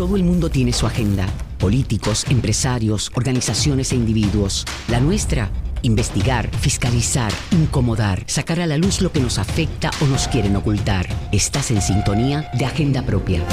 Todo el mundo tiene su agenda. Políticos, empresarios, organizaciones e individuos. La nuestra, investigar, fiscalizar, incomodar, sacar a la luz lo que nos afecta o nos quieren ocultar. Estás en sintonía de Agenda Propia.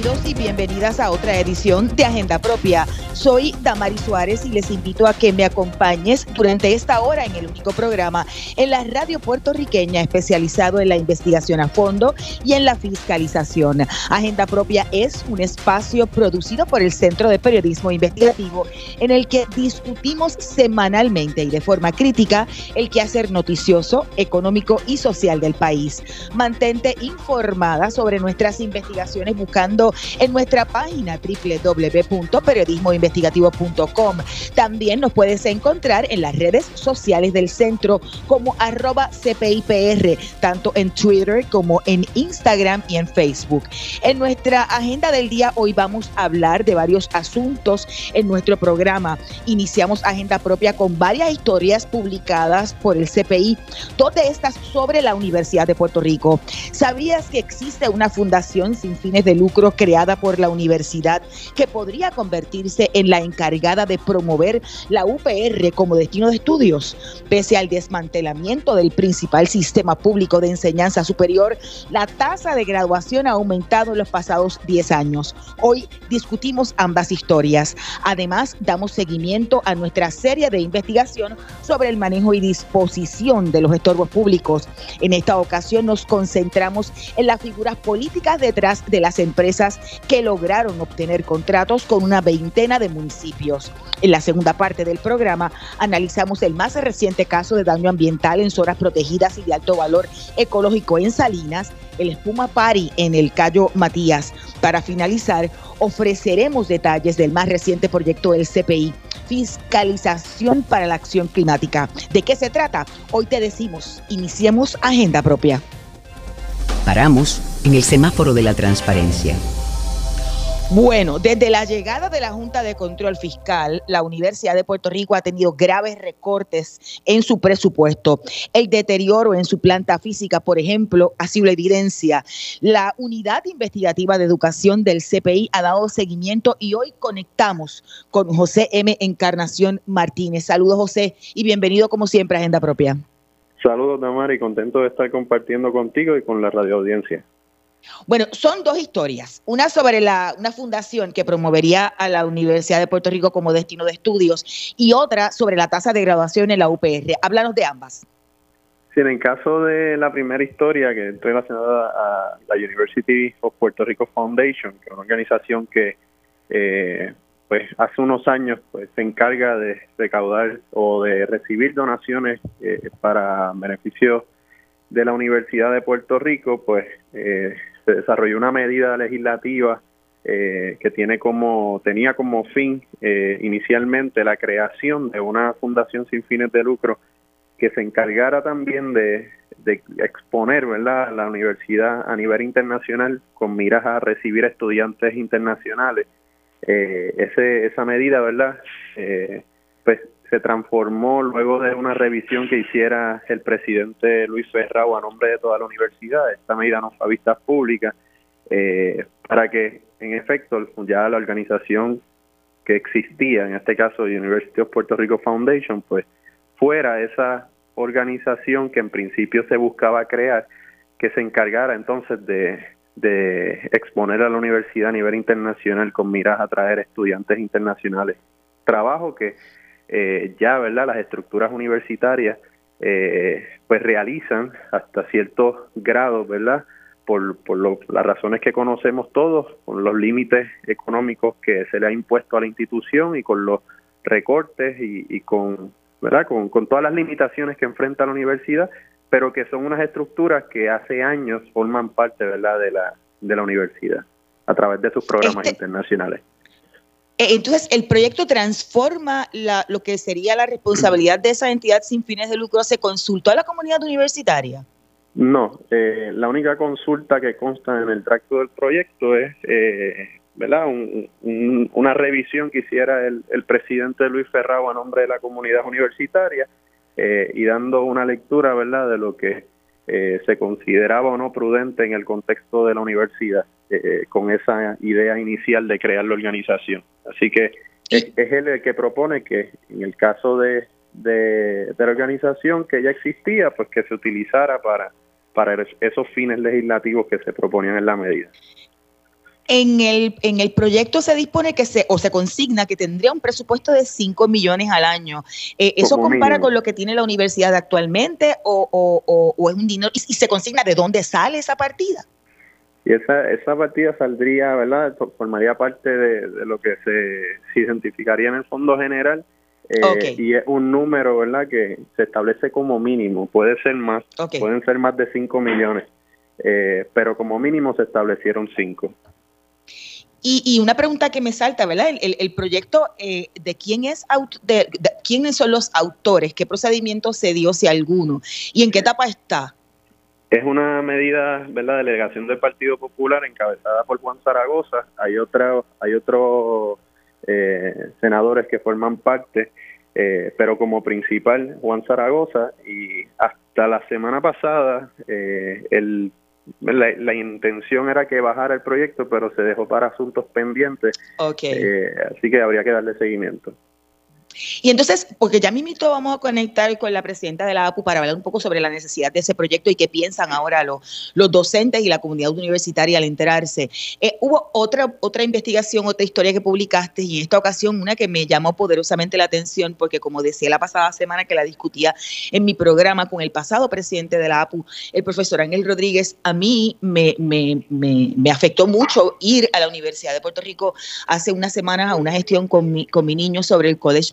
Bienvenidos y bienvenidas a otra edición de Agenda Propia. Soy Damari Suárez y les invito a que me acompañes durante esta hora en el único programa en la radio puertorriqueña especializado en la investigación a fondo y en la fiscalización. Agenda Propia es un espacio producido por el Centro de Periodismo Investigativo en el que discutimos semanalmente y de forma crítica el quehacer noticioso, económico y social del país. Mantente informada sobre nuestras investigaciones buscando en nuestra página www.periodismoinvestigativo investigativo.com. También nos puedes encontrar en las redes sociales del centro como arroba CPIPR, tanto en Twitter como en Instagram y en Facebook. En nuestra agenda del día hoy vamos a hablar de varios asuntos en nuestro programa. Iniciamos agenda propia con varias historias publicadas por el CPI, todas estas sobre la Universidad de Puerto Rico. ¿Sabías que existe una fundación sin fines de lucro creada por la universidad que podría convertirse en la encargada de promover la UPR como destino de estudios. Pese al desmantelamiento del principal sistema público de enseñanza superior, la tasa de graduación ha aumentado en los pasados 10 años. Hoy discutimos ambas historias. Además, damos seguimiento a nuestra serie de investigación sobre el manejo y disposición de los estorbos públicos. En esta ocasión nos concentramos en las figuras políticas detrás de las empresas que lograron obtener contratos con una veintena de municipios. En la segunda parte del programa analizamos el más reciente caso de daño ambiental en zonas protegidas y de alto valor ecológico en Salinas, el Espuma Pari en el Cayo Matías. Para finalizar, ofreceremos detalles del más reciente proyecto del CPI, Fiscalización para la Acción Climática. ¿De qué se trata? Hoy te decimos, iniciemos agenda propia. Paramos en el semáforo de la transparencia bueno, desde la llegada de la Junta de Control Fiscal, la Universidad de Puerto Rico ha tenido graves recortes en su presupuesto. El deterioro en su planta física, por ejemplo, ha sido la evidencia. La Unidad Investigativa de Educación del CPI ha dado seguimiento y hoy conectamos con José M. Encarnación Martínez. Saludos, José, y bienvenido como siempre a Agenda Propia. Saludos, Damari, contento de estar compartiendo contigo y con la radio audiencia. Bueno, son dos historias. Una sobre la, una fundación que promovería a la Universidad de Puerto Rico como destino de estudios y otra sobre la tasa de graduación en la UPR. Háblanos de ambas. Sí, en el caso de la primera historia, que es relacionada a la University of Puerto Rico Foundation, que es una organización que eh, pues hace unos años pues se encarga de recaudar o de recibir donaciones eh, para beneficio de la Universidad de Puerto Rico, pues eh, se desarrolló una medida legislativa eh, que tiene como tenía como fin eh, inicialmente la creación de una fundación sin fines de lucro que se encargara también de, exponer ¿verdad? la universidad a nivel internacional con miras a recibir estudiantes internacionales. ese, esa medida, ¿verdad? pues se transformó luego de una revisión que hiciera el presidente Luis Ferrao a nombre de toda la universidad. Esta medida no fue a vista pública eh, para que, en efecto, ya la organización que existía, en este caso University of Puerto Rico Foundation, pues fuera esa organización que en principio se buscaba crear, que se encargara entonces de, de exponer a la universidad a nivel internacional con miras a traer estudiantes internacionales. Trabajo que eh, ya, ¿verdad? Las estructuras universitarias eh, pues realizan hasta ciertos grados, ¿verdad? Por, por las razones que conocemos todos, con los límites económicos que se le ha impuesto a la institución y con los recortes y, con, ¿verdad? Con, con todas las limitaciones que enfrenta la universidad, pero que son unas estructuras que hace años forman parte, ¿verdad? De la, de la universidad a través de sus programas este internacionales. Eh, entonces, el proyecto transforma lo que sería la responsabilidad de esa entidad sin fines de lucro. ¿Se consultó a la comunidad universitaria? No, eh, la única consulta que consta en el tracto del proyecto es, eh, ¿verdad? una revisión que hiciera el, presidente Luis Ferrao a nombre de la comunidad universitaria y dando una lectura, ¿verdad?, de lo que se consideraba o no prudente en el contexto de la universidad. eh, con esa idea inicial de crear la organización. Así que es, él el que propone que en el caso de, de, la organización que ya existía, pues que se utilizara para, para esos fines legislativos que se proponían en la medida. En el, en el proyecto se dispone que se, o se consigna que tendría un presupuesto de 5 millones al año. Eh, ¿Eso compara con lo que tiene la universidad actualmente o, o, es un dinero? Y, se consigna de dónde sale esa partida? Y esa, esa partida saldría, ¿verdad? Formaría parte de, lo que se, identificaría en el Fondo General. Eh, y es un número, ¿verdad? Que se establece como mínimo. Puede ser más, pueden ser más de 5 millones. Eh, pero como mínimo se establecieron 5. Y, una pregunta que me salta, ¿verdad? El, proyecto, eh, ¿de, quién es de, quiénes son los autores? ¿Qué procedimiento se dio, si alguno? ¿Y en qué etapa está? Es una medida, ¿verdad? Delegación del Partido Popular encabezada por Juan Zaragoza. Hay otra, hay otros eh, senadores que forman parte, eh, pero como principal Juan Zaragoza. Y hasta la semana pasada, el la, intención era que bajara el proyecto, pero se dejó para asuntos pendientes. Eh, así que habría que darle seguimiento. Y entonces, porque ya mismito vamos a conectar con la presidenta de la APU para hablar un poco sobre la necesidad de ese proyecto y qué piensan ahora los, los docentes y la comunidad universitaria al enterarse. Eh, hubo otra, otra investigación, otra historia que publicaste y en esta ocasión una que me llamó poderosamente la atención porque como decía la pasada semana que la discutía en mi programa con el pasado presidente de la APU, el profesor Ángel Rodríguez, a mí me, me, me, me afectó mucho ir a la Universidad de Puerto Rico hace unas semanas a una gestión con mi, con mi niño sobre el College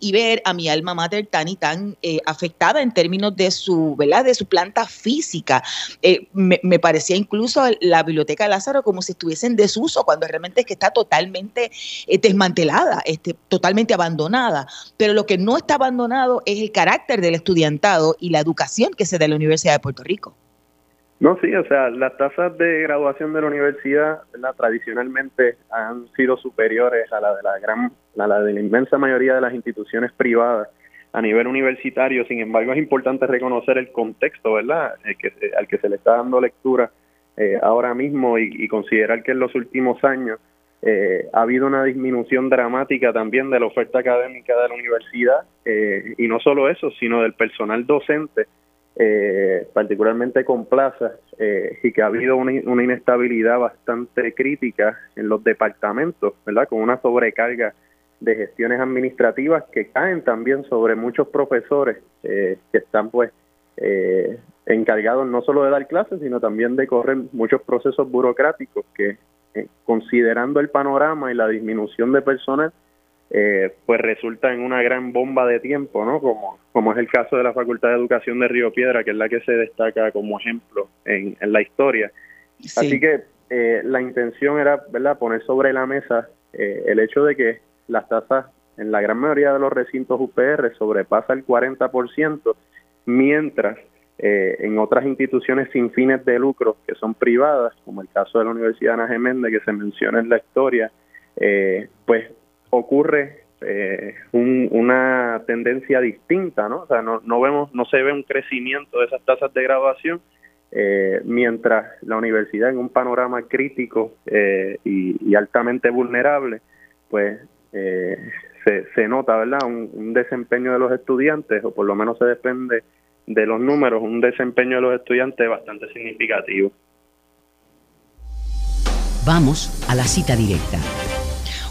y ver a mi alma mater tan y tan eh, afectada en términos de su, ¿verdad? De su planta física. Eh, me, parecía incluso la biblioteca de Lázaro como si estuviese en desuso, cuando realmente es que está totalmente eh, desmantelada, este, totalmente abandonada. Pero lo que no está abandonado es el carácter del estudiantado y la educación que se da en la Universidad de Puerto Rico. No, sí, o sea, las tasas de graduación de la universidad tradicionalmente han sido superiores a la de la gran, a la de la inmensa mayoría de las instituciones privadas a nivel universitario. Sin embargo, es importante reconocer el contexto, ¿verdad?, que, al que se le está dando lectura eh, ahora mismo y, considerar que en los últimos años eh, ha habido una disminución dramática también de la oferta académica de la universidad eh, y no solo eso, sino del personal docente eh, particularmente con plazas, eh, y que ha habido una, inestabilidad bastante crítica en los departamentos, ¿verdad? Con una sobrecarga de gestiones administrativas que caen también sobre muchos profesores eh, que están pues encargados no solo de dar clases, sino también de correr muchos procesos burocráticos que, considerando el panorama y la disminución de personal, eh, pues resulta en una gran bomba de tiempo, ¿no? Como, como es el caso de la Facultad de Educación de Río Piedra, que es la que se destaca como ejemplo en, la historia. Así que eh, la intención era, ¿verdad?, poner sobre la mesa eh, el hecho de que las tasas en la gran mayoría de los recintos UPR sobrepasa el 40%, mientras en otras instituciones sin fines de lucro que son privadas, como el caso de la Universidad Ana Geméndez que se menciona en la historia, pues ocurre eh, una tendencia distinta, ¿no? O sea, no, vemos, no se ve un crecimiento de esas tasas de graduación, eh, mientras la universidad en un panorama crítico eh, y, altamente vulnerable, pues se, se, nota, ¿verdad? Un, un, desempeño de los estudiantes, o por lo menos se depende de los números, un desempeño de los estudiantes bastante significativo. Vamos a la cita directa.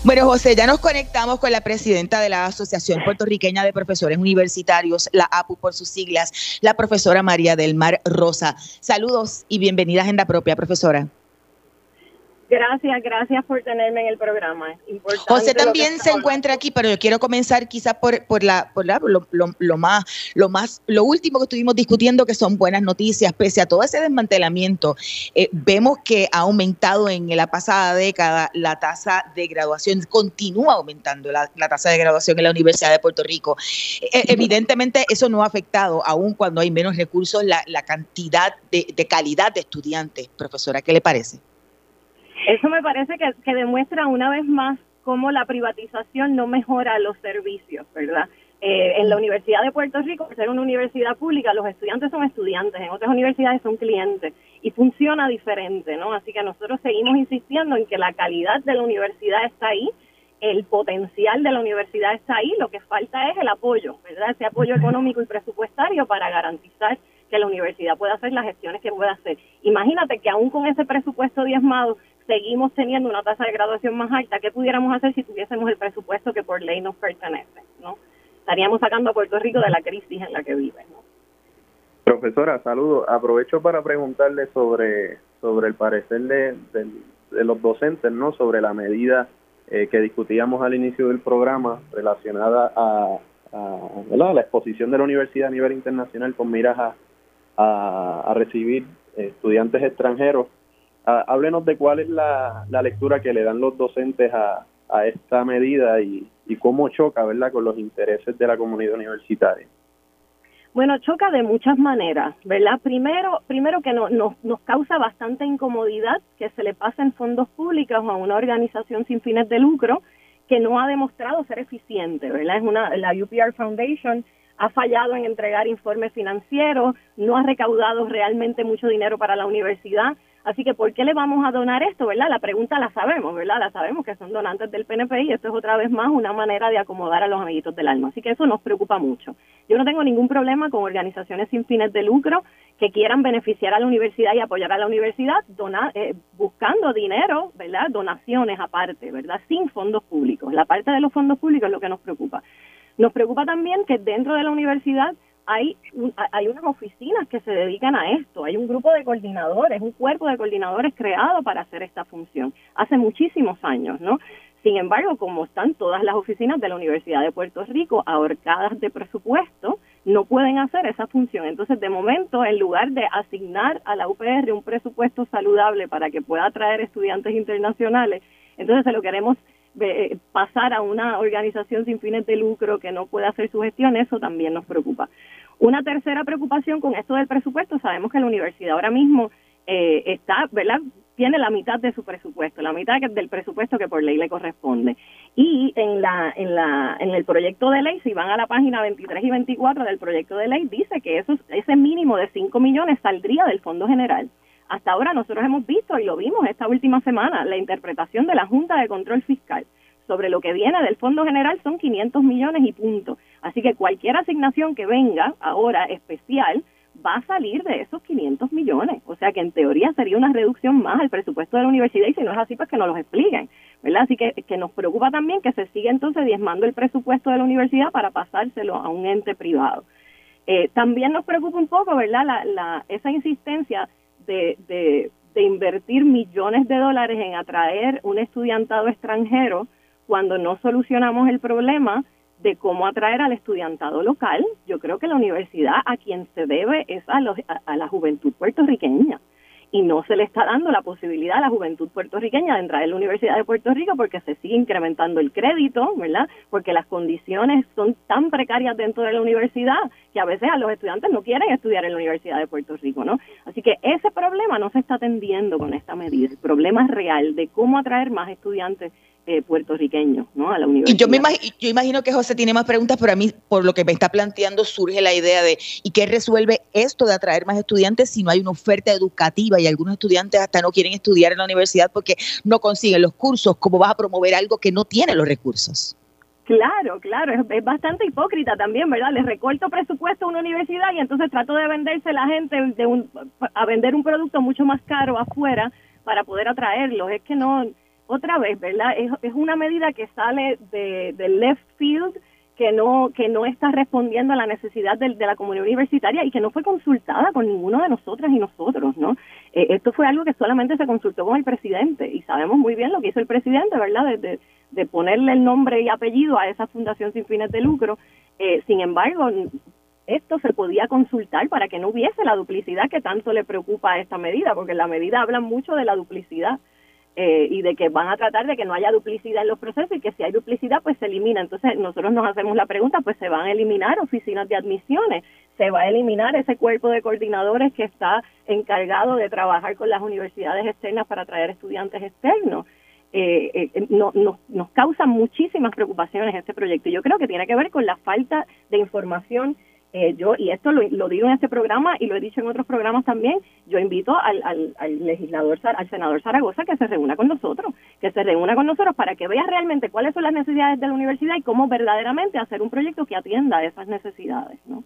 Bueno, José, ya nos conectamos con la presidenta de la Asociación Puertorriqueña de Profesores Universitarios, la APU por sus siglas, la profesora María del Mar Rosa. Saludos y bienvenida a Agenda Propia, profesora. Gracias, gracias por tenerme en el programa. José también se encuentra aquí, pero yo quiero comenzar quizás por, por la, por la lo, lo, más, lo más, lo último que estuvimos discutiendo, que son buenas noticias, pese a todo ese desmantelamiento. Eh, vemos que ha aumentado en la pasada década la tasa de graduación, continúa aumentando la, tasa de graduación en la Universidad de Puerto Rico. Eh, evidentemente eso no ha afectado, aún cuando hay menos recursos, la, la cantidad de, de calidad de estudiantes. Profesora, ¿qué le parece? Eso me parece que, que demuestra una vez más cómo la privatización no mejora los servicios, ¿verdad? Eh, en la Universidad de Puerto Rico, por ser una universidad pública, los estudiantes son estudiantes, en otras universidades son clientes. y funciona diferente, ¿no? Así que nosotros seguimos insistiendo en que la calidad de la universidad está ahí, el potencial de la universidad está ahí, lo que falta es el apoyo, ¿verdad? Ese apoyo económico y presupuestario para garantizar que la universidad pueda hacer las gestiones que pueda hacer. Imagínate que aún con ese presupuesto diezmado seguimos teniendo una tasa de graduación más alta. ¿Qué pudiéramos hacer si tuviésemos el presupuesto que por ley nos pertenece? ¿no? Estaríamos sacando a Puerto Rico de la crisis en la que vive. ¿no? Profesora, saludo. Aprovecho para preguntarle sobre, sobre el parecer de, de, los docentes, ¿no? Sobre la medida eh, que discutíamos al inicio del programa relacionada a, a, la exposición de la universidad a nivel internacional con miras a, a, recibir estudiantes extranjeros. háblenos de cuál es la, la, lectura que le dan los docentes a, a esta medida y, y cómo choca, ¿verdad?, con los intereses de la comunidad universitaria. Bueno, choca de muchas maneras, ¿verdad? Primero, primero que no, nos causa bastante incomodidad que se le pasen fondos públicos a una organización sin fines de lucro que no ha demostrado ser eficiente, ¿verdad? Es una, la UPR Foundation ha fallado en entregar informes financieros, no ha recaudado realmente mucho dinero para la universidad. Así que, ¿por qué le vamos a donar esto, verdad? La pregunta la sabemos, ¿verdad? La sabemos que son donantes del PNP y esto es otra vez más una manera de acomodar a los amiguitos del alma. Así que eso nos preocupa mucho. Yo no tengo ningún problema con organizaciones sin fines de lucro que quieran beneficiar a la universidad y apoyar a la universidad donar, eh, buscando dinero, ¿verdad? Donaciones aparte, ¿verdad? Sin fondos públicos. La parte de los fondos públicos es lo que nos preocupa. Nos preocupa también que dentro de la universidad hay, hay unas oficinas que se dedican a esto, hay un grupo de coordinadores, un cuerpo de coordinadores creado para hacer esta función, hace muchísimos años, ¿no? Sin embargo, como están todas las oficinas de la Universidad de Puerto Rico ahorcadas de presupuesto, no pueden hacer esa función. Entonces, de momento, en lugar de asignar a la UPR un presupuesto saludable para que pueda atraer estudiantes internacionales, entonces se lo queremos eh, pasar a una organización sin fines de lucro que no puede hacer su gestión, eso también nos preocupa. Una tercera preocupación con esto del presupuesto, sabemos que la universidad ahora mismo eh, está, ¿verdad? Tiene la mitad de su presupuesto, la mitad del presupuesto que por ley le corresponde. Y en la, en la, en el proyecto de ley, si van a la página 23 y 24 del proyecto de ley, dice que eso, ese mínimo de 5 millones saldría del Fondo General. Hasta ahora nosotros hemos visto y lo vimos esta última semana, la interpretación de la Junta de Control Fiscal sobre lo que viene del Fondo General son 500 millones y punto. Así que cualquier asignación que venga ahora especial va a salir de esos 500 millones. O sea que en teoría sería una reducción más al presupuesto de la universidad y si no es así, pues que nos lo expliquen. ¿verdad? Así que, que nos preocupa también que se siga entonces diezmando el presupuesto de la universidad para pasárselo a un ente privado. Eh, también nos preocupa un poco, ¿verdad? La, la, esa insistencia de, de, de invertir millones de dólares en atraer un estudiantado extranjero cuando no solucionamos el problema de cómo atraer al estudiantado local, yo creo que la universidad a quien se debe es a, los, a, la juventud puertorriqueña y no se le está dando la posibilidad a la juventud puertorriqueña de entrar en la Universidad de Puerto Rico porque se sigue incrementando el crédito, ¿verdad? Porque las condiciones son tan precarias dentro de la universidad que a veces a los estudiantes no quieren estudiar en la Universidad de Puerto Rico, ¿no? Así que ese problema no se está atendiendo con esta medida. El problema es real de cómo atraer más estudiantes eh, puertorriqueños ¿no? a la universidad. Y yo, me imagino, yo imagino que José tiene más preguntas, pero a mí, por lo que me está planteando, surge la idea de ¿y qué resuelve esto de atraer más estudiantes si no hay una oferta educativa y algunos estudiantes hasta no quieren estudiar en la universidad porque no consiguen los cursos? ¿Cómo vas a promover algo que no tiene los recursos? Claro, claro, es, bastante hipócrita también, ¿verdad? Les recorto presupuesto a una universidad y entonces trato de venderse la gente de un, a vender un producto mucho más caro afuera para poder atraerlos. Es que no, otra vez, ¿verdad? Es, una medida que sale de, del left field, que no que no está respondiendo a la necesidad de, la comunidad universitaria y que no fue consultada con ninguno de nosotras y nosotros, ¿no? Eh, esto fue algo que solamente se consultó con el presidente y sabemos muy bien lo que hizo el presidente, ¿verdad? De, de, ponerle el nombre y apellido a esa fundación sin fines de lucro. Eh, sin embargo, esto se podía consultar para que no hubiese la duplicidad que tanto le preocupa a esta medida, porque la medida habla mucho de la duplicidad eh, y de que van a tratar de que no haya duplicidad en los procesos y que si hay duplicidad pues se elimina. Entonces nosotros nos hacemos la pregunta, pues se van a eliminar oficinas de admisiones, se va a eliminar ese cuerpo de coordinadores que está encargado de trabajar con las universidades externas para traer estudiantes externos. Eh, eh, no, nos causa muchísimas preocupaciones este proyecto yo creo que tiene que ver con la falta de información Eh, yo, y esto lo, digo en este programa y lo he dicho en otros programas también, yo invito al, al, legislador, al senador Zaragoza que se reúna con nosotros, que se reúna con nosotros para que vea realmente cuáles son las necesidades de la universidad y cómo verdaderamente hacer un proyecto que atienda esas necesidades. ¿no?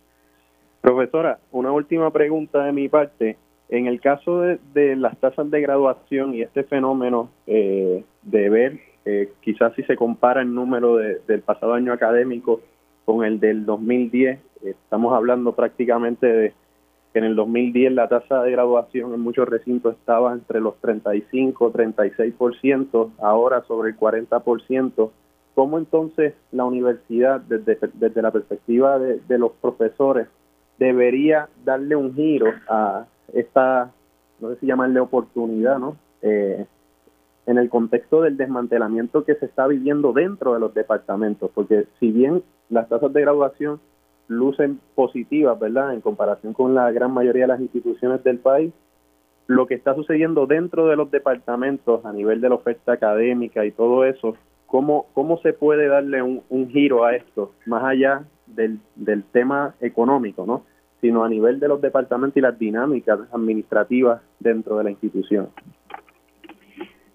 Profesora, una última pregunta de mi parte. En el caso de, las tasas de graduación y este fenómeno eh, de ver, eh, quizás si se compara el número del pasado año académico con el del 2010, estamos hablando prácticamente de que en el 2010 la tasa de graduación en muchos recintos estaba entre los 35, 36%, ahora sobre el 40%. ¿Cómo entonces la universidad, desde, desde la perspectiva de, de los profesores, debería darle un giro a esta, no sé si llamarle oportunidad, ¿no? Eh, en el contexto del desmantelamiento que se está viviendo dentro de los departamentos, porque si bien las tasas de graduación lucen positivas, ¿verdad?, en comparación con la gran mayoría de las instituciones del país, lo que está sucediendo dentro de los departamentos a nivel de la oferta académica y todo eso, ¿cómo, cómo se puede darle un, giro a esto, más allá del, del tema económico, ¿no? sino a nivel de los departamentos y las dinámicas administrativas dentro de la institución.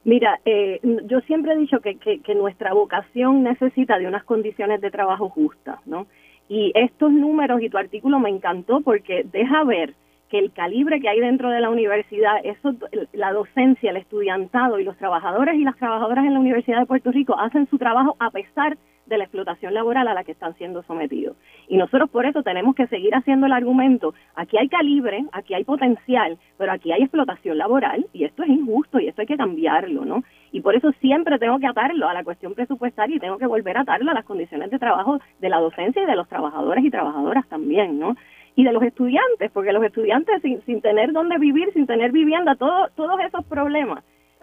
Mira, eh, yo siempre he dicho que, que, nuestra vocación necesita de unas condiciones de trabajo justas, ¿no? Y estos números y tu artículo me encantó porque deja ver que el calibre que hay dentro de la universidad, eso, la docencia, el estudiantado y los trabajadores y las trabajadoras en la Universidad de Puerto Rico hacen su trabajo a pesar de la explotación laboral a la que están siendo sometidos. Y nosotros por eso tenemos que seguir haciendo el argumento, aquí hay calibre, aquí hay potencial, pero aquí hay explotación laboral y esto es injusto y esto hay que cambiarlo, ¿no? Y por eso siempre tengo que atarlo a la cuestión presupuestaria y tengo que volver a atarlo a las condiciones de trabajo de la docencia y de los trabajadores y trabajadoras también, ¿no? Y de los estudiantes, porque los estudiantes sin, sin tener dónde vivir, sin tener vivienda, todo, todos esos problemas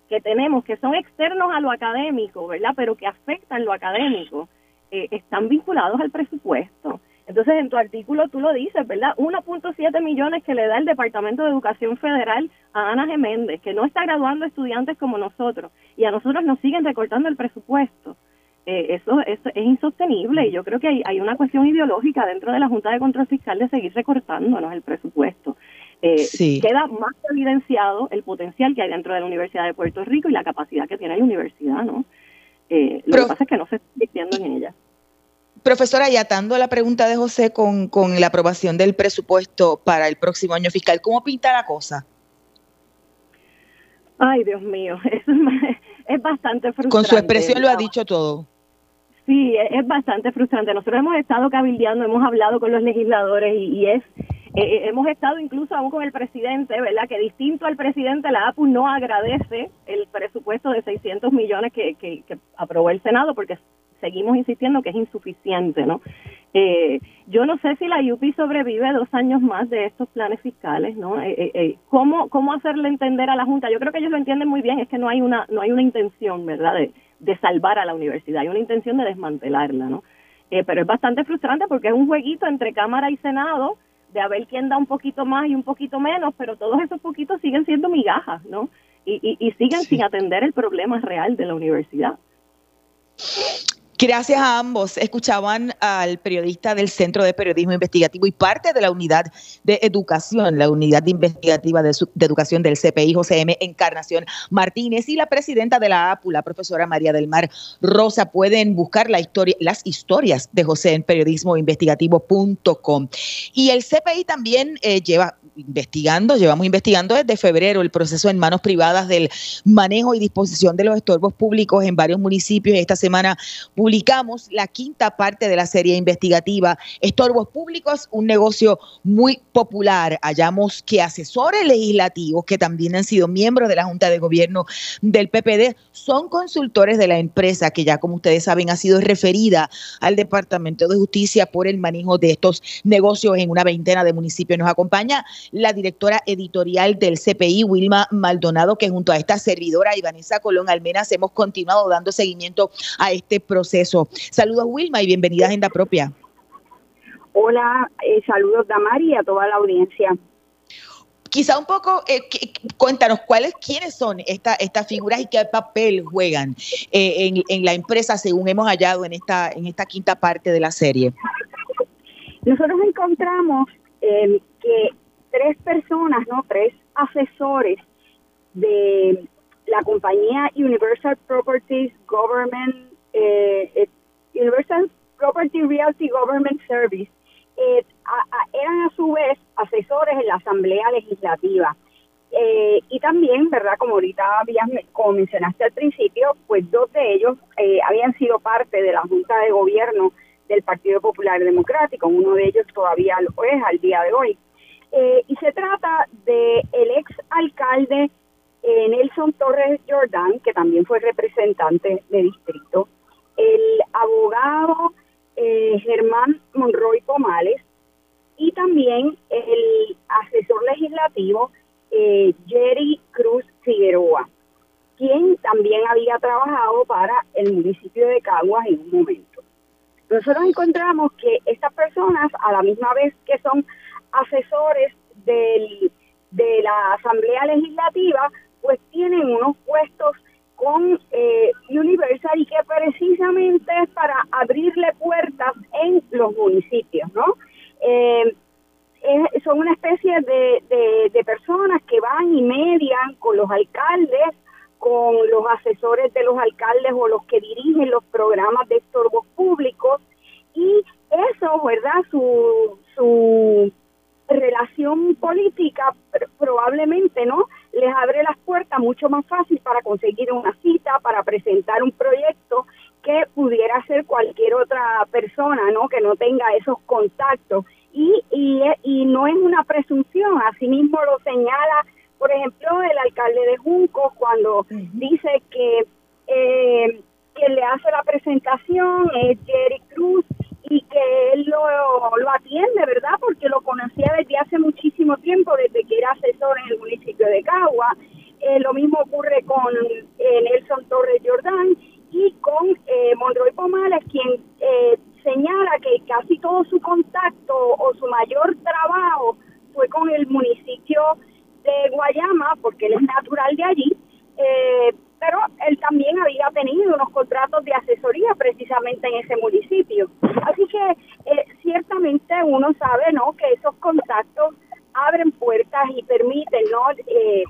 que tenemos, que son externos a lo académico, ¿verdad? Pero que afectan lo académico, eh, están vinculados al presupuesto. Entonces, en tu artículo tú lo dices, ¿verdad? 1.7 millones que le da el Departamento de Educación Federal a Ana Geméndez, que no está graduando estudiantes como nosotros, y a nosotros nos siguen recortando el presupuesto. Eh, eso, es insostenible y yo creo que hay, hay, una cuestión ideológica dentro de la Junta de Control Fiscal de seguir recortándonos el presupuesto. Eh, queda más evidenciado el potencial que hay dentro de la Universidad de Puerto Rico y la capacidad que tiene la universidad, ¿no? Eh, lo que pasa es que no se está invirtiendo en ella. Profesora, y atando la pregunta de José con, con la aprobación del presupuesto para el próximo año fiscal, ¿cómo pinta la cosa? Ay, Dios mío, eso es, bastante frustrante. Con su expresión lo ha dicho todo. Sí, es, bastante frustrante. Nosotros hemos estado cabildeando, hemos hablado con los legisladores y es eh, eh, hemos estado incluso aún con el presidente, ¿verdad? Que distinto al presidente, la APU no agradece el presupuesto de 600 millones que, que, aprobó el Senado porque seguimos insistiendo que es insuficiente, ¿no? Eh, yo no sé si la UPI sobrevive dos años más de estos planes fiscales, ¿no? ¿cómo, ¿Cómo hacerle entender a la Junta? Yo creo que ellos lo entienden muy bien, es que no hay una, no hay una intención, ¿verdad?, de, de salvar a la universidad, hay una intención de desmantelarla, ¿no? pero es bastante frustrante porque es un jueguito entre Cámara y Senado, de a ver quién da un poquito más y un poquito menos, pero todos esos poquitos siguen siendo migajas, ¿no? Y, y, siguen sin atender el problema real de la universidad. Gracias a ambos. Escuchaban al periodista del Centro de Periodismo Investigativo y parte de la unidad de educación, la unidad investigativa de, educación del CPI, José M. Encarnación Martínez, y la presidenta de la APU, la profesora María del Mar Rosa. Pueden buscar la historia, las historias de José en periodismoinvestigativo.com. Y el CPI también eh, lleva investigando, llevamos investigando desde febrero el proceso en manos privadas del manejo y disposición de los estorbos públicos en varios municipios. Esta semana publicamos la quinta parte de la serie investigativa Estorbos Públicos, un negocio muy popular. Hallamos que asesores legislativos que también han sido miembros de la Junta de Gobierno del PPD son consultores de la empresa que ya como ustedes saben ha sido referida al Departamento de Justicia por el manejo de estos negocios en una veintena de municipios. Nos acompaña la directora editorial del CPI, Wilma Maldonado, que junto a esta servidora y Vanessa Colón Almenas hemos continuado dando seguimiento a este proceso. Saludos Wilma y bienvenida a Agenda Propia. Hola, eh, saludos Damari y a toda la audiencia. Quizá un poco, eh, cuéntanos cuáles, quiénes son esta, estas figuras y qué papel juegan eh, en, en, la empresa según hemos hallado en esta, en esta quinta parte de la serie. nosotros encontramos eh, que tres personas, no, tres asesores de la compañía Universal Properties Government, eh, eh, Universal Property Realty Government Service, eh, eran a su vez asesores en la Asamblea Legislativa. y también, ¿verdad? Como ahorita habías, como mencionaste al principio, pues dos de ellos habían sido parte de la Junta de Gobierno del Partido Popular Democrático. Uno de ellos todavía lo es al día de hoy. y se trata de el ex alcalde eh, Nelson Torres Jordán, que también fue representante de distrito, el abogado eh, Germán Monroy Pomales y también el asesor legislativo eh, Jerry Cruz Figueroa, quien también había trabajado para el municipio de Caguas en un momento. Nosotros encontramos que estas personas, a la misma vez que son asesores del, de la Asamblea Legislativa, pues tienen unos puestos con eh, Universal y que precisamente es para abrirle puertas en los municipios, ¿no? Eh, son una especie de, de, personas que van y median con los alcaldes, con los asesores de los alcaldes o los que dirigen los programas de estorbos públicos y eso, ¿verdad? Su, su relación política probablemente, ¿no? Les abre las puertas mucho más fácil para conseguir una cita, para presentar un proyecto que pudiera ser cualquier otra persona, ¿no? Que no tenga esos contactos. Y, y, y no es una presunción, así mismo lo señala, por ejemplo, el alcalde de Junco cuando dice que, eh, que le hace la presentación es Jerry Cruz y que él lo, lo atiende, ¿verdad? Porque lo conocía desde hace muchísimo tiempo, desde que era asesor en el municipio de Cagua. Eh, lo mismo ocurre con eh, Nelson Torres Jordán y con eh, Monroy Pomales, quien eh, señala que casi todo su contacto o su mayor trabajo fue con el municipio de Guayama, porque él es natural de allí, eh, pero él también había tenido unos contratos de asesoría precisamente en ese municipio. Así que eh, ciertamente uno sabe ¿no? que esos contactos abren puertas y permiten ¿no? Eh,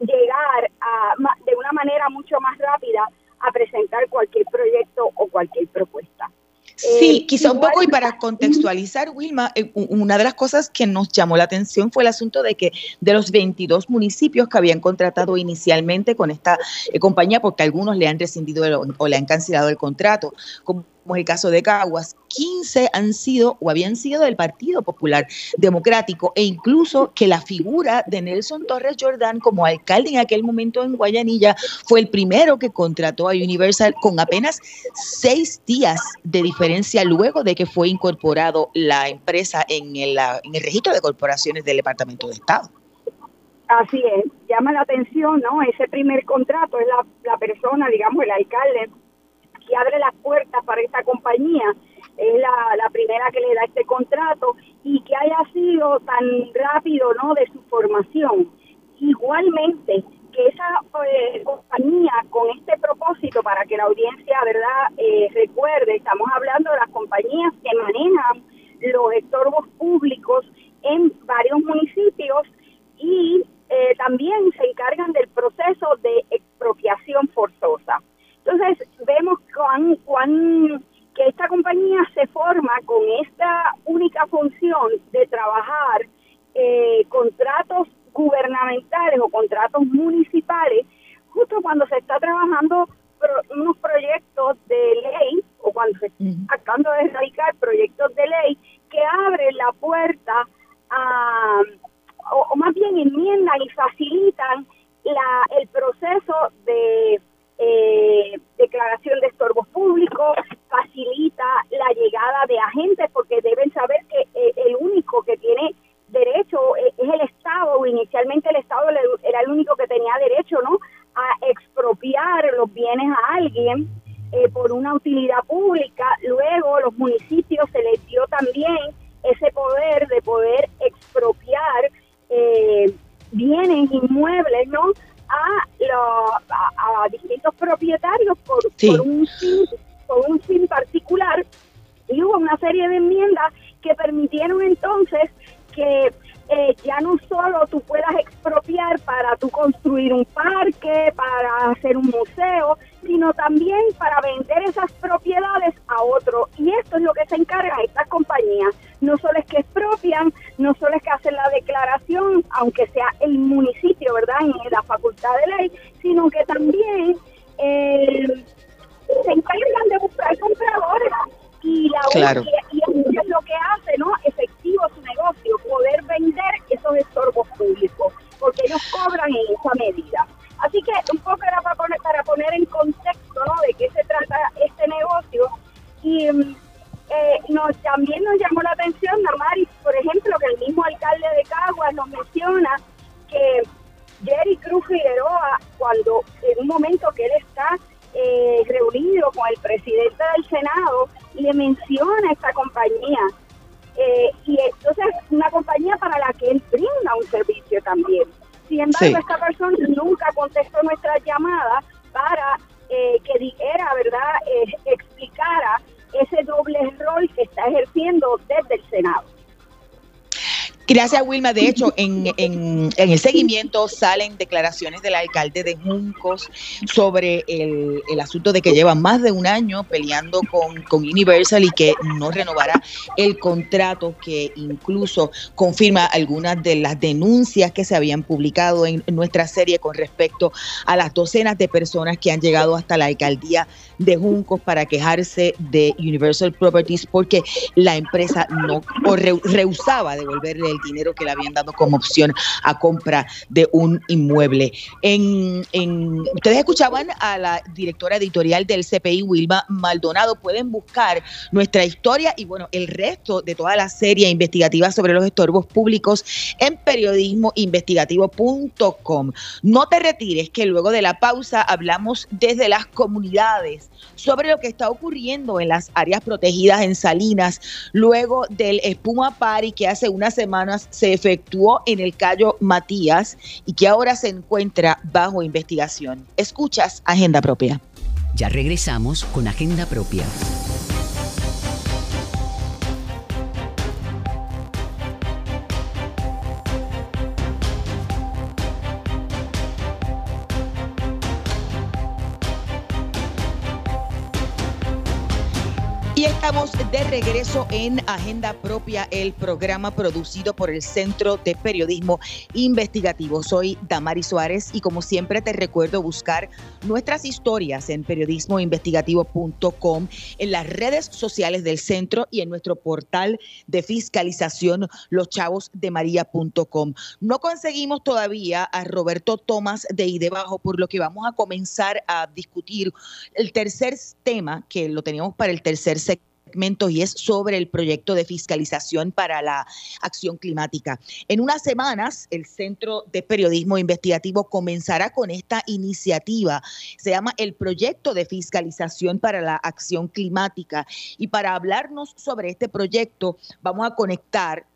llegar a, de una manera mucho más rápida a presentar cualquier proyecto o cualquier propuesta. Sí, eh, quizá un poco y para contextualizar, Wilma, eh, una de las cosas que nos llamó la atención fue el asunto de que de los 22 municipios que habían contratado inicialmente con esta eh, compañía, porque algunos le han rescindido o le han cancelado el contrato, como como es el caso de Caguas, 15 han sido o habían sido del Partido Popular Democrático e incluso que la figura de Nelson Torres Jordán como alcalde en aquel momento en Guayanilla fue el primero que contrató a Universal con apenas seis días de diferencia luego de que fue incorporado la empresa en el, en el registro de corporaciones del Departamento de Estado. Así es, llama la atención, ¿no? Ese primer contrato es la, la persona, digamos, el alcalde que abre las puertas para esta compañía, es la, primera que le da este contrato y que haya sido tan rápido no de su formación. Igualmente, que esa eh, compañía con este propósito para que la audiencia verdad eh, recuerde, estamos hablando de las compañías que manejan los estorbos públicos en varios municipios y eh, también se encargan del proceso de expropiación forzosa. Entonces, vemos cuán, cuán, que esta compañía se forma con esta única función de trabajar eh, contratos gubernamentales o contratos municipales, justo cuando se está trabajando unos proyectos de ley o cuando se está tratando de erradicar proyectos de ley que abren la puerta a, o, o más bien enmiendan y facilitan la, el proceso cuando en un momento que él está eh, reunido con el presidente del Senado, le menciona esta compañía. Eh, y entonces una compañía para la que él brinda un servicio también. Sin embargo, esta persona nunca contestó nuestra llamada Gracias, Wilma. De hecho, en, en, el seguimiento salen declaraciones del alcalde de Juncos sobre el, asunto de que lleva más de un año peleando con, Universal y que no renovará el contrato, que incluso confirma algunas de las denuncias que se habían publicado en nuestra serie con respecto a las docenas de personas que han llegado hasta la alcaldía de Juncos para quejarse de Universal Properties porque la empresa no rehusaba devolverle el dinero que le habían dado como opción a compra de un inmueble. En, ustedes escuchaban a la directora editorial del CPI, Wilma Maldonado. Pueden buscar nuestra historia y bueno, el resto de toda la serie investigativa sobre los estorbos públicos en periodismoinvestigativo.com. No te retires, que luego de la pausa hablamos desde las comunidades sobre lo que está ocurriendo en las áreas protegidas en Salinas, luego del espuma party que hace unas semanas se efectuó en el Cayo Matías y que ahora se encuentra bajo investigación. Escuchas Agenda Propia. Ya regresamos con Agenda Propia. Estamos de regreso en Agenda Propia, el programa producido por el Centro de Periodismo Investigativo. Soy Damari Suárez y como siempre te recuerdo buscar nuestras historias en periodismoinvestigativo.com, en las redes sociales del centro y en nuestro portal de fiscalización loschavosdemaria.com. No conseguimos todavía a Roberto Tomás de Idebajo, por lo que vamos a comenzar a discutir el tercer tema que lo teníamos para el tercer y es sobre el proyecto de fiscalización para la acción climática. En unas semanas, el Centro de Periodismo Investigativo comenzará con esta iniciativa. Se llama el Proyecto de Fiscalización para la Acción Climática. Y para hablarnos sobre este proyecto, vamos a conectar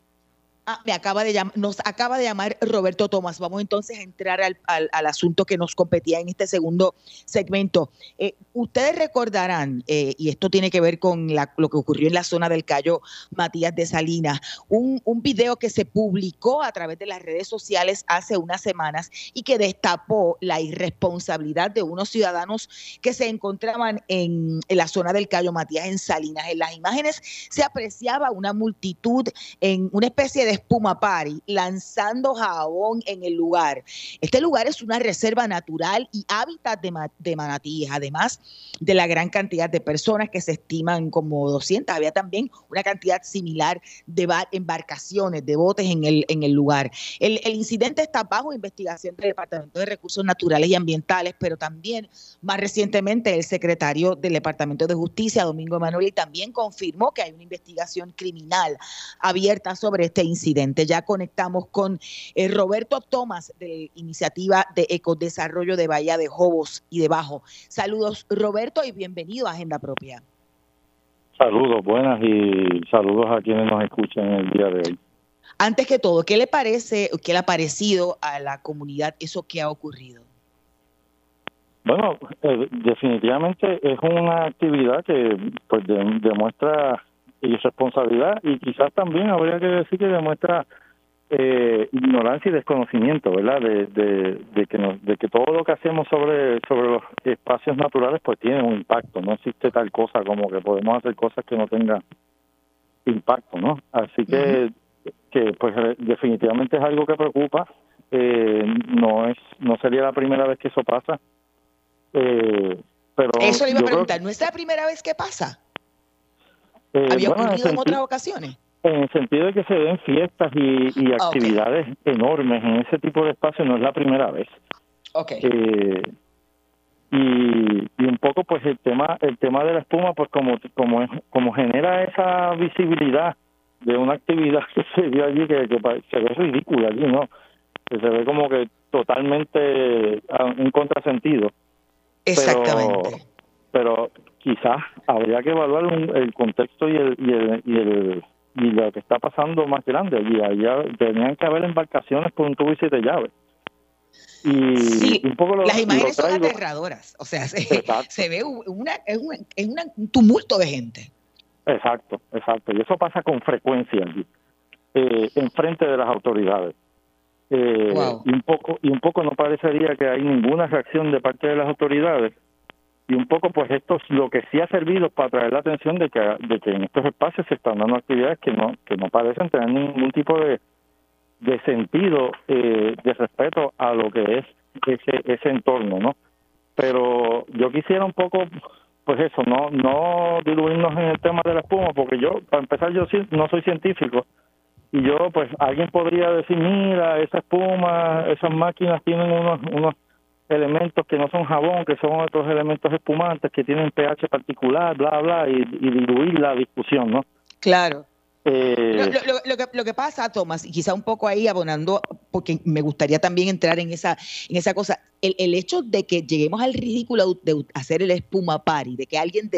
Ah, me acaba de nos acaba de llamar Roberto Tomás. Vamos entonces a entrar al, al, asunto que nos competía en este segundo segmento. Eh, ustedes recordarán, eh, y esto tiene que ver con lo que ocurrió en la zona del Cayo Matías de Salinas, un, un video que se publicó a través de las redes sociales hace unas semanas y que destapó la irresponsabilidad de unos ciudadanos que se encontraban en, en la zona del Cayo Matías en Salinas. En las imágenes se apreciaba una multitud en una especie de espuma party, lanzando jabón en el lugar. Este lugar es una reserva natural y hábitat de, manatíes, además de la gran cantidad de personas que se estiman como 200. Había también una cantidad similar de embarcaciones, de botes en el, en el lugar. El, incidente está bajo investigación del Departamento de Recursos Naturales y Ambientales, pero también más recientemente el secretario del Departamento de Justicia, Domingo Emanuel, también confirmó que hay una investigación criminal abierta sobre este incidente ya conectamos con eh, Roberto Tomás de Iniciativa de Ecodesarrollo de Bahía de Jobos y de Bajo. Saludos Roberto y bienvenido a Agenda Propia. Saludos, buenas y saludos a quienes nos escuchan el día de hoy. Antes que todo, ¿qué le parece, qué le ha parecido a la comunidad eso que ha ocurrido? Bueno, eh, definitivamente es una actividad que pues demuestra y responsabilidad y quizás también habría que decir que demuestra eh, ignorancia y desconocimiento, ¿verdad? De, de, que de que todo lo que hacemos sobre sobre los espacios naturales pues tiene un impacto. No existe tal cosa como que podemos hacer cosas que no tengan impacto, ¿no? Así que que pues definitivamente es algo que preocupa. Eh, no es no sería la primera vez que eso pasa. Eh, pero eso le iba a preguntar. ¿No es la primera vez que pasa? Eh, ¿Había ocurrido en otras ocasiones? En el sentido de que se den fiestas y, ah, actividades enormes en ese tipo de espacio no es la primera vez. Okay. Eh, y, y un poco pues el tema el tema de la espuma pues como como como genera esa visibilidad de una actividad que se dio allí que, que se ve ridícula allí no que se ve como que totalmente un contrasentido exactamente pero, quizás habría que evaluar el contexto y el, y el, y el y lo que está pasando más grande allí. Allá tenían que haber embarcaciones con un tubo y siete llaves. Y un poco las imágenes son aterradoras. O sea, se, ve una, es, un tumulto de gente. Exacto, exacto. Y eso pasa con frecuencia allí, eh, enfrente de las autoridades. Eh, y un poco y un poco no parecería que hay ninguna reacción de parte de las autoridades y un poco pues esto es lo que sí ha servido para traer la atención de que, de que en estos espacios se están dando actividades que no que no parecen tener ningún tipo de, de sentido eh, de respeto a lo que es ese ese entorno no pero yo quisiera un poco pues eso no no diluirnos en el tema de la espuma porque yo para empezar yo sí no soy científico. Y yo pues alguien podría decir mira esa espuma esas máquinas tienen unos unos elementos que no son jabón, que son otros elementos espumantes que tienen pH particular, bla, bla, y, y diluir la discusión, ¿no? Claro. Eh, lo, que, lo que pasa, Tomás, y quizá un poco ahí abonando, porque me gustaría también entrar en esa, en esa cosa, el, el hecho de que lleguemos al ridículo de hacer el espuma party, de que alguien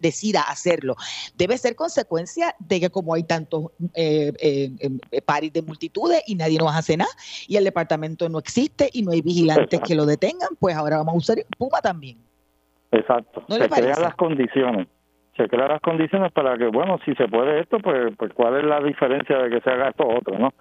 decida hacerlo, debe ser consecuencia de que como hay tantos eh, eh, eh paris de multitudes y nadie nos hace nada, y el departamento no existe y no hay vigilantes que lo detengan, pues ahora vamos a usar espuma también. Exacto, se crean las condiciones se crean las condiciones para que, bueno, si se puede esto, pues, pues cuál es la diferencia de que se haga esto otro, ¿no?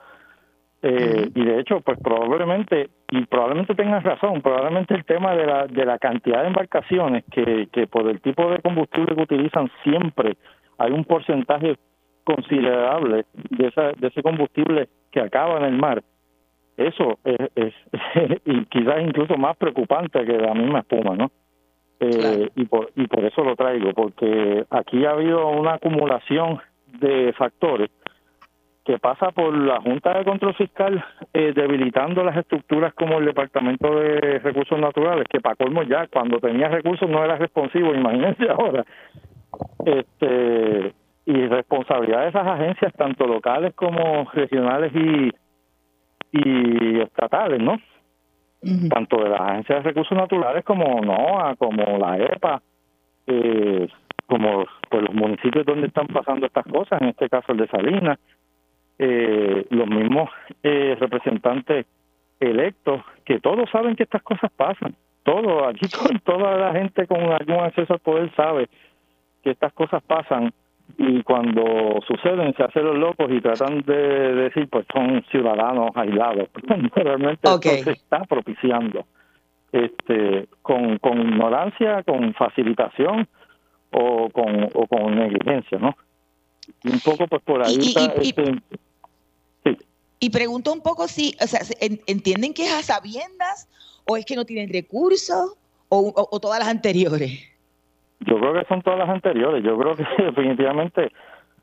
Eh, y de hecho, pues probablemente, y probablemente tengas razón, probablemente el tema de la, de la cantidad de embarcaciones que, que por el tipo de combustible que utilizan siempre hay un porcentaje considerable de, esa, de ese combustible que acaba en el mar. Eso es, es y quizás incluso más preocupante que la misma espuma, ¿no? Eh, y, por, y por eso lo traigo, porque aquí ha habido una acumulación de factores que pasa por la Junta de Control Fiscal eh, debilitando las estructuras como el Departamento de Recursos Naturales, que para colmo ya cuando tenía recursos no era responsivo, imagínense ahora. Este, y responsabilidad de esas agencias, tanto locales como regionales y, y estatales, ¿no? Tanto de las agencias de recursos naturales como NOAA, como la EPA, como pues los municipios donde están pasando estas cosas, en este caso el de Salinas, eh, los mismos eh, representantes electos, que todos saben que estas cosas pasan, todo, aquí toda la gente con algún acceso al poder sabe que estas cosas pasan y cuando suceden se hacen los locos y tratan de decir pues son ciudadanos aislados realmente se está propiciando este con, con ignorancia con facilitación o con o con negligencia no y un poco pues por ahí está este, y pregunto un poco si o sea entienden que es a sabiendas o es que no tienen recursos o todas las anteriores yo creo que son todas las anteriores. Yo creo que definitivamente,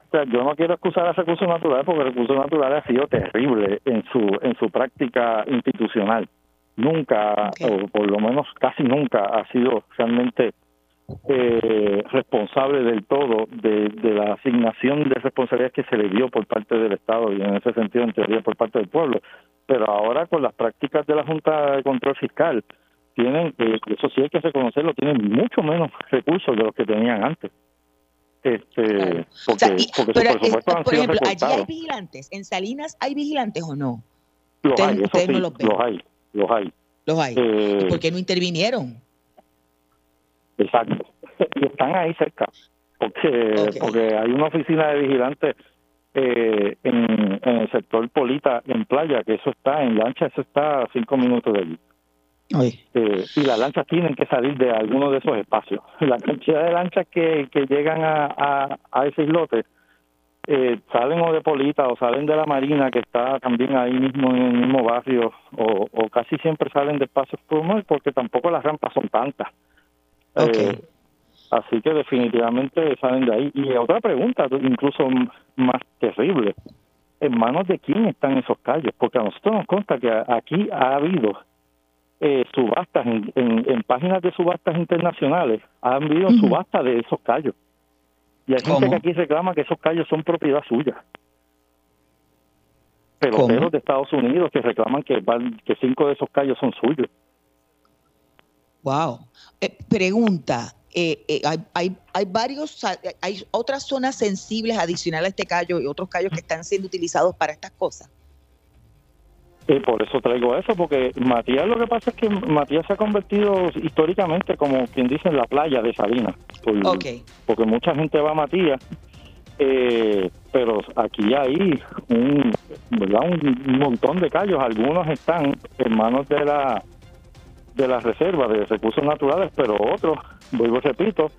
o sea, yo no quiero excusar a recursos naturales porque recursos naturales ha sido terrible en su en su práctica institucional. Nunca, o por lo menos casi nunca, ha sido realmente eh, responsable del todo de, de la asignación de responsabilidades que se le dio por parte del Estado y en ese sentido en teoría por parte del pueblo. Pero ahora con las prácticas de la Junta de Control Fiscal, tienen, eh, eso sí hay que reconocerlo, tienen mucho menos recursos de los que tenían antes. Este, porque, porque pero, por, supuesto, por ejemplo, allí hay vigilantes, en Salinas hay vigilantes o no? Los hay, eso sí, los, hay, los hay. Los hay. Eh, ¿Por qué no intervinieron? Exacto. y están ahí cerca, porque, porque hay una oficina de vigilantes eh, en, el sector Polita, en playa, que eso está en lancha, eso está a cinco minutos de allí. Eh, y las lanchas tienen que salir de alguno de esos espacios. La cantidad de lanchas que, que llegan a, a, ese islote eh, salen o de Polita o salen de la Marina, que está también ahí mismo en el mismo barrio, o, o casi siempre salen de espacios pulmones porque tampoco las rampas son tantas. Eh, así que definitivamente salen de ahí. Y otra pregunta, incluso más terrible, ¿en manos de quién están esos callos? Porque a nosotros nos consta que aquí ha habido eh, subastas en, páginas de subastas internacionales, ha habido subastas de esos callos. Y hay gente que aquí reclama que esos callos son propiedad suya. Peloteros de Estados Unidos que reclaman que, que cinco de esos callos son suyos. Wow. Eh, pregunta, eh, eh, hay, hay, hay, varios, hay otras zonas sensibles adicionales a este callo y otros callos que están siendo utilizados para estas cosas. Y por eso traigo eso, porque Matías lo que pasa es que Matías se ha convertido históricamente como quien dice en la playa de Salinas. Porque mucha gente va a Matías, pero aquí hay un, ¿verdad? un montón de callos, algunos están en manos de la de las reservas de recursos naturales, pero otros, vuelvo y repito,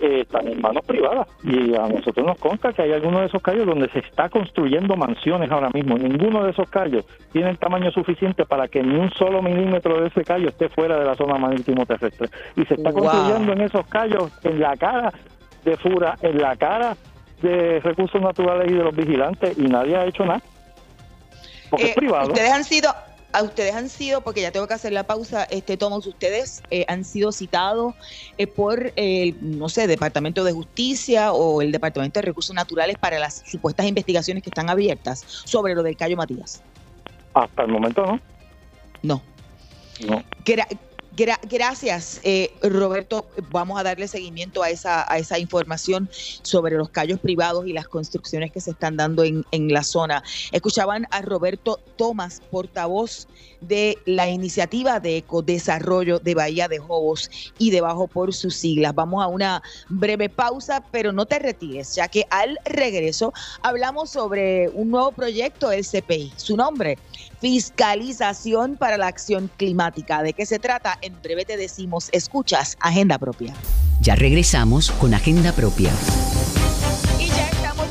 eh, están en manos privadas. Y a nosotros nos consta que hay algunos de esos callos donde se está construyendo mansiones ahora mismo. Ninguno de esos callos tiene el tamaño suficiente para que ni un solo milímetro de ese callo esté fuera de la zona marítimo terrestre. Y se está construyendo en esos callos en la cara de Fura, en la cara de recursos naturales y de los vigilantes, y nadie ha hecho nada. Porque es eh, privado. Ustedes han sido a ustedes han sido, porque ya tengo que hacer la pausa, este ustedes eh, han sido citados eh, por el, no sé, Departamento de Justicia o el Departamento de Recursos Naturales para las supuestas investigaciones que están abiertas sobre lo del Cayo Matías. Hasta el momento no. No. No gracias, eh, Roberto. Vamos a darle seguimiento a esa, a esa información sobre los callos privados y las construcciones que se están dando en, la zona. Escuchaban a Roberto Tomás, portavoz de la iniciativa de ecodesarrollo de Bahía de Jobos y debajo por sus siglas. Vamos a una breve pausa, pero no te retires, ya que al regreso hablamos sobre un nuevo proyecto del CPI. Su nombre, Fiscalización para la Acción Climática. ¿De qué se trata? En breve te decimos, escuchas, Agenda Propia. Ya regresamos con Agenda Propia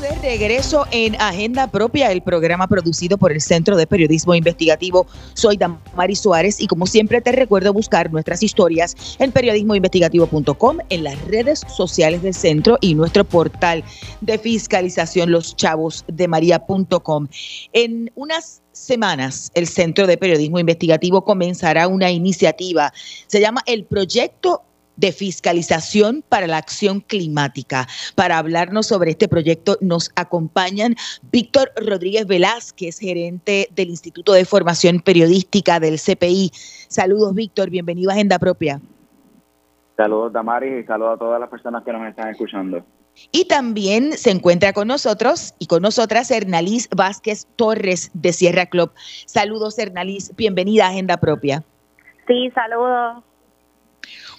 de regreso en Agenda Propia, el programa producido por el Centro de Periodismo Investigativo. Soy Damari Suárez y como siempre te recuerdo buscar nuestras historias en periodismoinvestigativo.com, en las redes sociales del centro y nuestro portal de fiscalización loschavosdemaria.com. En unas semanas el Centro de Periodismo Investigativo comenzará una iniciativa. Se llama el Proyecto de fiscalización para la acción climática. Para hablarnos sobre este proyecto nos acompañan Víctor Rodríguez Velázquez, gerente del Instituto de Formación Periodística del CPI. Saludos, Víctor, bienvenido a Agenda Propia. Saludos, Damaris, y saludos a todas las personas que nos están escuchando. Y también se encuentra con nosotros y con nosotras Hernalís Vázquez Torres de Sierra Club. Saludos, Hernalís, bienvenida a Agenda Propia. Sí, saludos.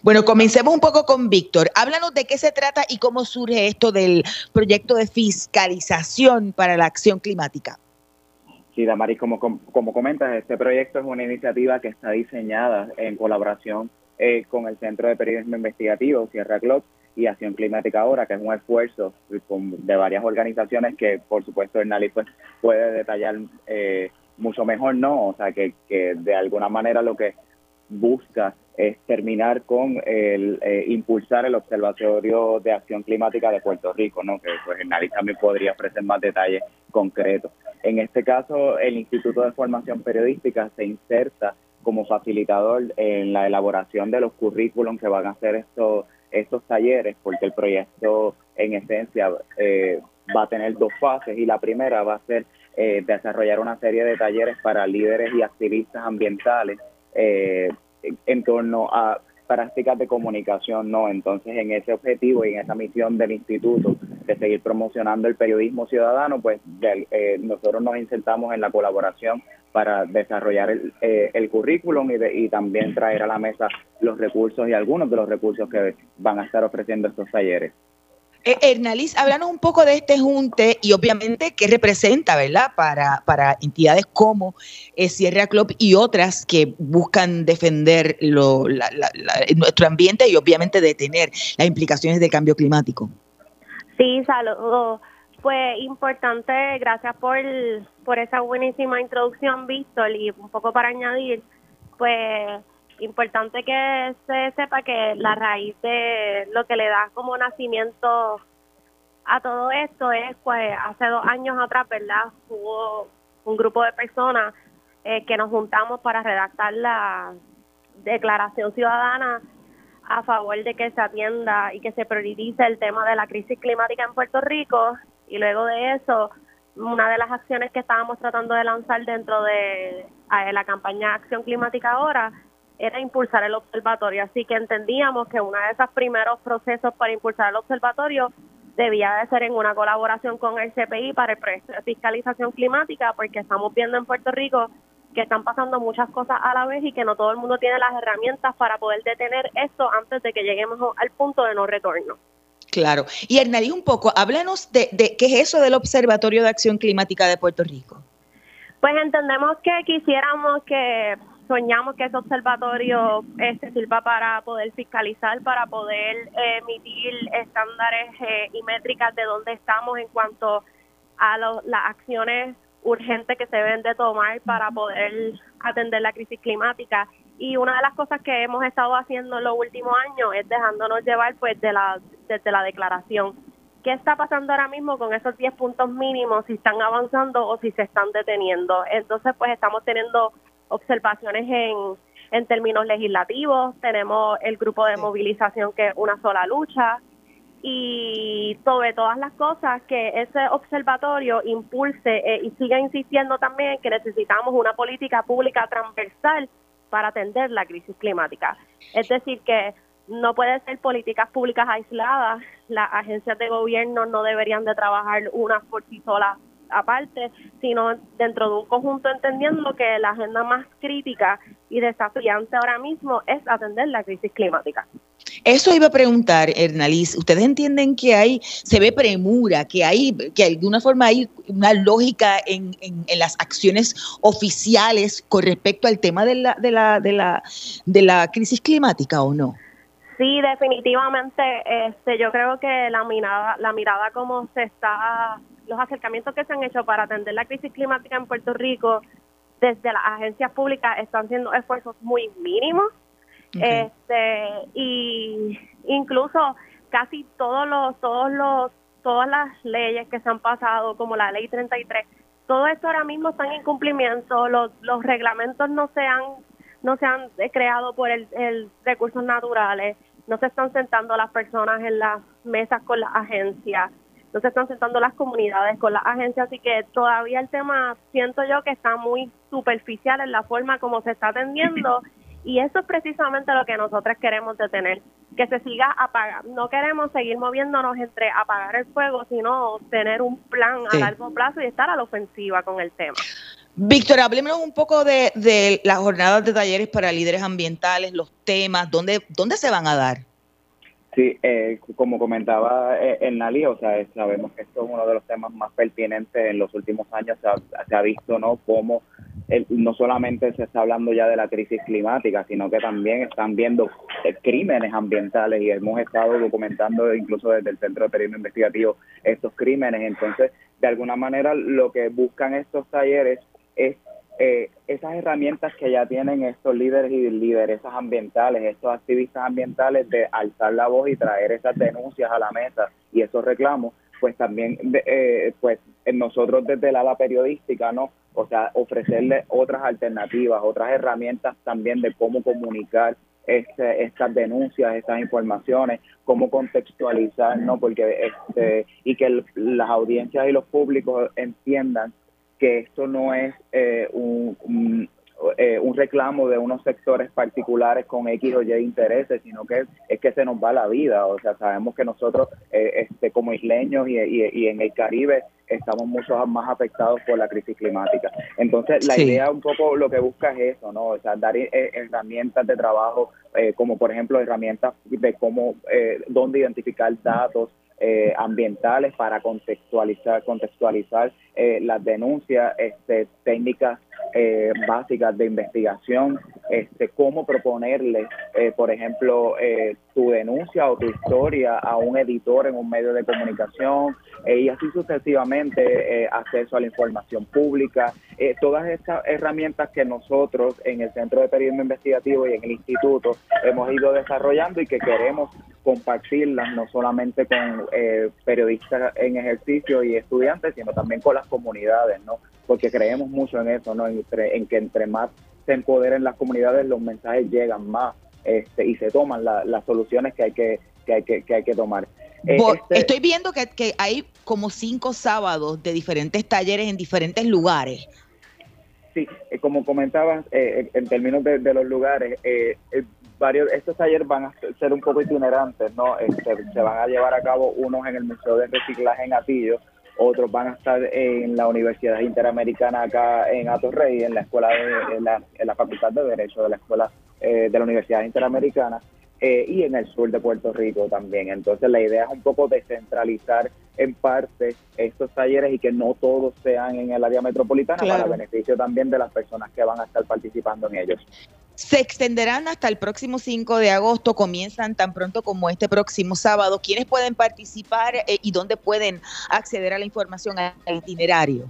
Bueno, comencemos un poco con Víctor. Háblanos de qué se trata y cómo surge esto del proyecto de fiscalización para la acción climática. Sí, Damaris, como, como, comentas, este proyecto es una iniciativa que está diseñada en colaboración eh, con el Centro de Periodismo Investigativo, Sierra Club, y Acción Climática Ahora, que es un esfuerzo de varias organizaciones que, por supuesto, Hernali pues, puede detallar eh, mucho mejor, ¿no? O sea, que, que de alguna manera lo que busca es terminar con el eh, impulsar el Observatorio de Acción Climática de Puerto Rico, ¿no? que pues Hernán también podría ofrecer más detalles concretos. En este caso, el Instituto de Formación Periodística se inserta como facilitador en la elaboración de los currículums que van a hacer estos, estos talleres, porque el proyecto en esencia eh, va a tener dos fases y la primera va a ser eh, desarrollar una serie de talleres para líderes y activistas ambientales eh, en torno a prácticas de comunicación, no. Entonces, en ese objetivo y en esa misión del instituto de seguir promocionando el periodismo ciudadano, pues eh, nosotros nos insertamos en la colaboración para desarrollar el, eh, el currículum y, y también traer a la mesa los recursos y algunos de los recursos que van a estar ofreciendo estos talleres. Eh, Hernaliz, háblanos un poco de este junte y obviamente qué representa, ¿verdad? Para, para entidades como eh, Sierra Club y otras que buscan defender lo, nuestro ambiente y obviamente detener las implicaciones del cambio climático. Sí, saludos. Pues importante, gracias por, por esa buenísima introducción, Víctor, y un poco para añadir, pues importante que se sepa que la raíz de lo que le da como nacimiento a todo esto es, pues, hace dos años atrás, ¿verdad? Hubo un grupo de personas eh, que nos juntamos para redactar la declaración ciudadana a favor de que se atienda y que se priorice el tema de la crisis climática en Puerto Rico y luego de eso una de las acciones que estábamos tratando de lanzar dentro de eh, la campaña Acción Climática ahora era impulsar el observatorio. Así que entendíamos que uno de esos primeros procesos para impulsar el observatorio debía de ser en una colaboración con el CPI para el proyecto de fiscalización climática, porque estamos viendo en Puerto Rico que están pasando muchas cosas a la vez y que no todo el mundo tiene las herramientas para poder detener esto antes de que lleguemos al punto de no retorno. Claro. Y Hernalí, un poco, háblanos de, de qué es eso del Observatorio de Acción Climática de Puerto Rico. Pues entendemos que quisiéramos que soñamos que ese observatorio este, sirva para poder fiscalizar, para poder eh, emitir estándares eh, y métricas de dónde estamos en cuanto a las acciones urgentes que se deben de tomar para poder atender la crisis climática. Y una de las cosas que hemos estado haciendo en los últimos años es dejándonos llevar pues de la, desde la declaración. ¿Qué está pasando ahora mismo con esos 10 puntos mínimos? Si están avanzando o si se están deteniendo. Entonces, pues estamos teniendo observaciones en, en términos legislativos, tenemos el grupo de movilización que es una sola lucha. Y sobre todas las cosas que ese observatorio impulse eh, y siga insistiendo también que necesitamos una política pública transversal para atender la crisis climática. Es decir, que no puede ser políticas públicas aisladas, las agencias de gobierno no deberían de trabajar unas por sí solas aparte, sino dentro de un conjunto entendiendo que la agenda más crítica y desafiante ahora mismo es atender la crisis climática. Eso iba a preguntar, Hernaliz. ¿Ustedes entienden que hay, se ve premura, que hay, que de alguna forma hay una lógica en, en, las acciones oficiales con respecto al tema de la, de la, de la, de la crisis climática o no? Sí, definitivamente. Este, yo creo que la mirada, la mirada como se está los acercamientos que se han hecho para atender la crisis climática en Puerto Rico desde las agencias públicas están haciendo esfuerzos muy mínimos. Este y incluso casi todos los todos los todas las leyes que se han pasado como la ley 33 todo esto ahora mismo está en incumplimiento. Los los reglamentos no se han no se han creado por el, el recursos naturales. No se están sentando las personas en las mesas con las agencias no se están sentando las comunidades con las agencias, así que todavía el tema siento yo que está muy superficial en la forma como se está atendiendo y eso es precisamente lo que nosotros queremos detener, que se siga apagando. No queremos seguir moviéndonos entre apagar el fuego, sino tener un plan a largo plazo y estar a la ofensiva con el tema. Víctor, háblenos un poco de, de las jornadas de talleres para líderes ambientales, los temas, ¿dónde, dónde se van a dar? Sí, eh, como comentaba eh, en Nali, o sea, sabemos que esto es uno de los temas más pertinentes en los últimos años. Se ha, visto, ¿no? Cómo no solamente se está hablando ya de la crisis climática, sino que también están viendo eh, crímenes ambientales y hemos estado documentando incluso desde el Centro de Periodismo Investigativo estos crímenes. Entonces, de alguna manera, lo que buscan estos talleres es eh, esas herramientas que ya tienen estos líderes y lideresas ambientales, estos activistas ambientales de alzar la voz y traer esas denuncias a la mesa y esos reclamos, pues también eh, pues nosotros desde la ala periodística, ¿no? O sea, ofrecerle otras alternativas, otras herramientas también de cómo comunicar este, estas denuncias, estas informaciones, cómo contextualizar, ¿no? Porque este, y que las audiencias y los públicos entiendan que esto no es eh, un, eh, un, reclamo de unos sectores particulares con X o Y intereses, sino que es, que se nos va la vida. O sea, sabemos que nosotros, eh, este, como isleños y, y, en el Caribe, estamos mucho más afectados por la crisis climática. Entonces, la idea un poco lo que busca es eso, ¿no? O sea, dar herramientas de trabajo, como por ejemplo herramientas de cómo, dónde identificar datos, eh, ambientales para contextualizar, contextualizar eh, las denuncias, este, técnicas eh, básicas de investigación, este, cómo proponerle, por ejemplo, tu denuncia o tu historia a un editor en un medio de comunicación y así sucesivamente, acceso a la información pública, todas estas herramientas que nosotros en el Centro de Periodismo Investigativo y en el Instituto hemos ido desarrollando y que queremos compartirlas no solamente con eh, periodistas en ejercicio y estudiantes, sino también con las comunidades, ¿no? Porque creemos mucho en eso, ¿no? En que entre más se empoderen las comunidades, los mensajes llegan más este, y se toman las soluciones que hay que, que, hay que, que hay que tomar. Eh, este estoy viendo que, que hay como cinco sábados de diferentes talleres en diferentes lugares. Sí, eh, como comentabas, en términos de, de los lugares, eh, varios, estos talleres van a ser un poco itinerantes, ¿no? Este, se van a llevar a cabo unos en el Museo de Reciclaje en Atillo, otros van a estar en la Universidad Interamericana acá en Atorrey, en la escuela de, en la, Facultad de Derecho de la Escuela eh, de la Universidad Interamericana. Eh, y en el sur de Puerto Rico también. Entonces la idea es un poco descentralizar en parte estos talleres y que no todos sean en el área metropolitana para beneficio también de las personas que van a estar participando en ellos. Se extenderán hasta el próximo 5 de agosto, comienzan tan pronto como este próximo sábado. ¿Quiénes pueden participar eh, y dónde pueden acceder a la información al itinerario?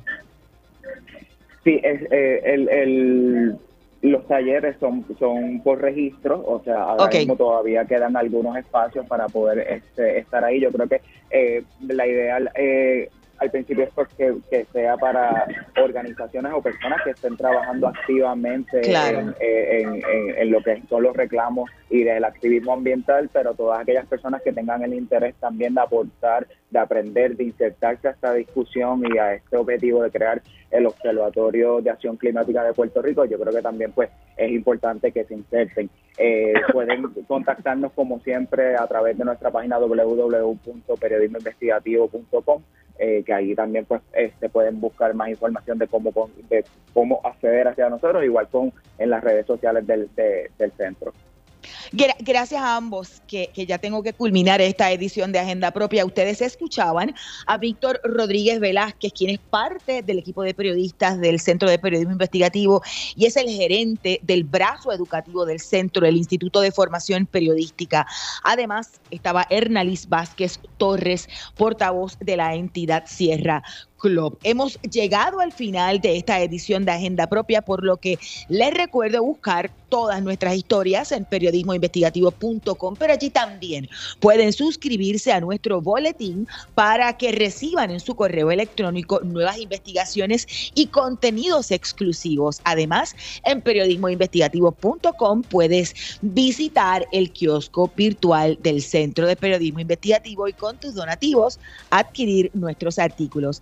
Sí, es, eh, el los talleres son, son por registro, o sea, ahora mismo todavía quedan algunos espacios para poder este, estar ahí. Yo creo que eh, la ideal eh, al principio es pues que, que, sea para organizaciones o personas que estén trabajando activamente en, en, en, lo que son los reclamos y del activismo ambiental, pero todas aquellas personas que tengan el interés también de aportar, de aprender, de insertarse a esta discusión y a este objetivo de crear el Observatorio de Acción Climática de Puerto Rico, yo creo que también pues es importante que se inserten. Eh, pueden contactarnos como siempre a través de nuestra página www.periodismoinvestigativo.com eh, que ahí también pues este, pueden buscar más información de cómo de cómo acceder hacia nosotros, igual con en las redes sociales del, del centro. Gracias a ambos, que, ya tengo que culminar esta edición de Agenda Propia. Ustedes escuchaban a Víctor Rodríguez Velázquez, quien es parte del equipo de periodistas del Centro de Periodismo Investigativo y es el gerente del brazo educativo del centro, el Instituto de Formación Periodística. Además, estaba Hernalis Vázquez Torres, portavoz de la entidad Sierra Club. Hemos llegado al final de esta edición de Agenda Propia, por lo que les recuerdo buscar todas nuestras historias en periodismoinvestigativo.com, pero allí también pueden suscribirse a nuestro boletín para que reciban en su correo electrónico nuevas investigaciones y contenidos exclusivos. Además, en periodismoinvestigativo.com puedes visitar el kiosco virtual del Centro de Periodismo Investigativo y con tus donativos adquirir nuestros artículos.